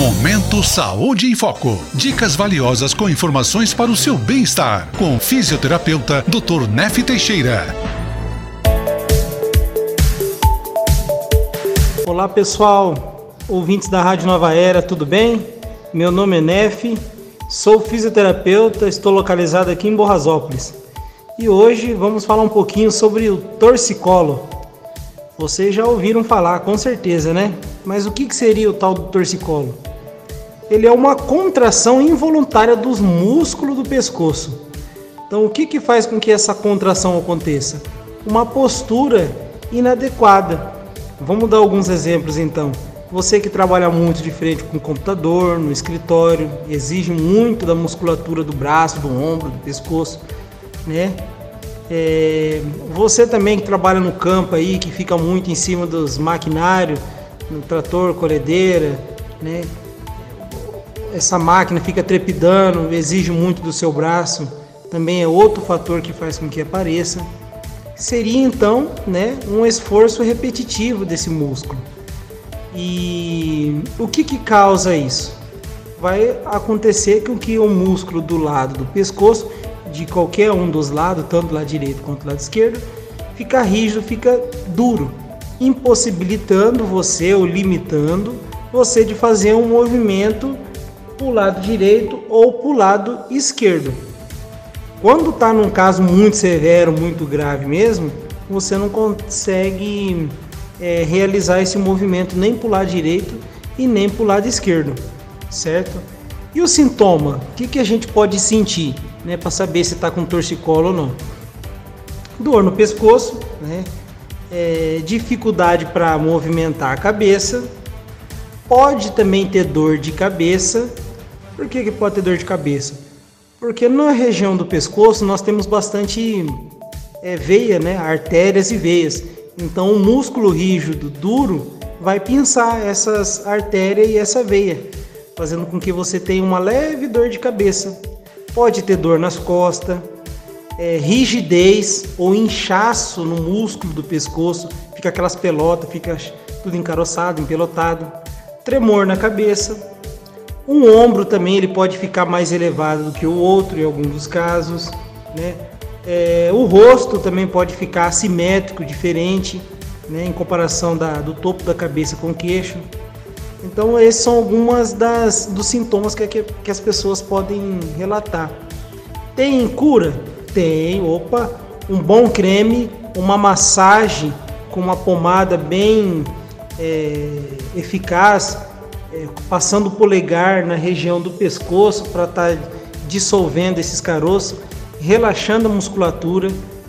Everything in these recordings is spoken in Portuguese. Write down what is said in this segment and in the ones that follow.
Momento Saúde em Foco. Dicas valiosas com informações para o seu bem-estar. Com o fisioterapeuta Dr. Nef Teixeira. Olá pessoal, ouvintes da Rádio Nova Era, tudo bem? Meu nome é Nef, sou fisioterapeuta, estou localizado aqui em Borrasópolis. E hoje vamos falar um pouquinho sobre o torcicolo. Vocês já ouviram falar, com certeza, né? Mas o que seria o tal do torcicolo? Ele é uma contração involuntária dos músculos do pescoço. Então, o que, que faz com que essa contração aconteça? Uma postura inadequada. Vamos dar alguns exemplos então. Você que trabalha muito de frente com o computador, no escritório, exige muito da musculatura do braço, do ombro, do pescoço, né? É, você também que trabalha no campo aí, que fica muito em cima dos maquinários, no trator, colhedeira, né? Essa máquina fica trepidando, exige muito do seu braço, também é outro fator que faz com que apareça. Seria então, né, um esforço repetitivo desse músculo. E o que, que causa isso? Vai acontecer com que o músculo do lado do pescoço, de qualquer um dos lados, tanto do lado direito quanto do lado esquerdo, fica rígido, fica duro, impossibilitando você ou limitando você de fazer um movimento para o lado direito ou para o lado esquerdo. Quando está num caso muito severo, muito grave mesmo, você não consegue é, realizar esse movimento nem para o lado direito e nem para o lado esquerdo, certo? E o sintoma? O que, que a gente pode sentir né, para saber se está com torcicolo ou não? Dor no pescoço, né? É, dificuldade para movimentar a cabeça, pode também ter dor de cabeça. Por que, que pode ter dor de cabeça? Porque na região do pescoço nós temos bastante é, veia, né? artérias e veias. Então, o músculo rígido, duro, vai pinçar essas artérias e essa veia, fazendo com que você tenha uma leve dor de cabeça. Pode ter dor nas costas, é, rigidez ou inchaço no músculo do pescoço, fica aquelas pelotas, fica tudo encaroçado, empelotado, tremor na cabeça. Um ombro também ele pode ficar mais elevado do que o outro em alguns dos casos, né? É, o rosto também pode ficar assimétrico, diferente, né, em comparação da, do topo da cabeça com o queixo. Então, esses são algumas das, dos sintomas que, que, que as pessoas podem relatar. Tem cura? Tem, opa, um bom creme, uma massagem com uma pomada bem é, eficaz, passando o polegar na região do pescoço para estar tá dissolvendo esses caroços relaxando a musculatura,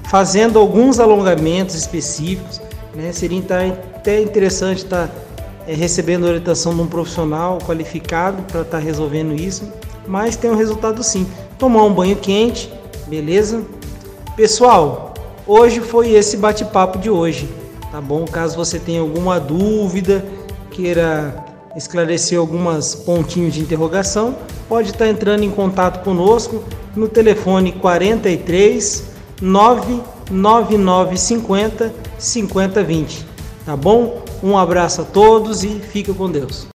fazendo alguns alongamentos específicos. Né? Seria então, até interessante estar é, recebendo orientação de um profissional qualificado para estar resolvendo isso, mas tem um resultado sim. Tomar um banho quente, beleza? Pessoal, hoje foi esse bate-papo de hoje, tá bom? Caso você tenha alguma dúvida, queira esclarecer algumas pontinhos de interrogação, pode estar entrando em contato conosco no telefone 43 99950 5020. Tá bom? Um abraço a todos e fica com Deus.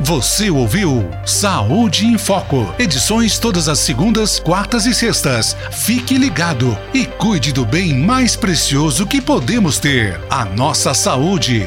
Você ouviu Saúde em Foco. Edições todas as segundas, quartas e sextas. Fique ligado e cuide do bem mais precioso que podemos ter: a nossa saúde.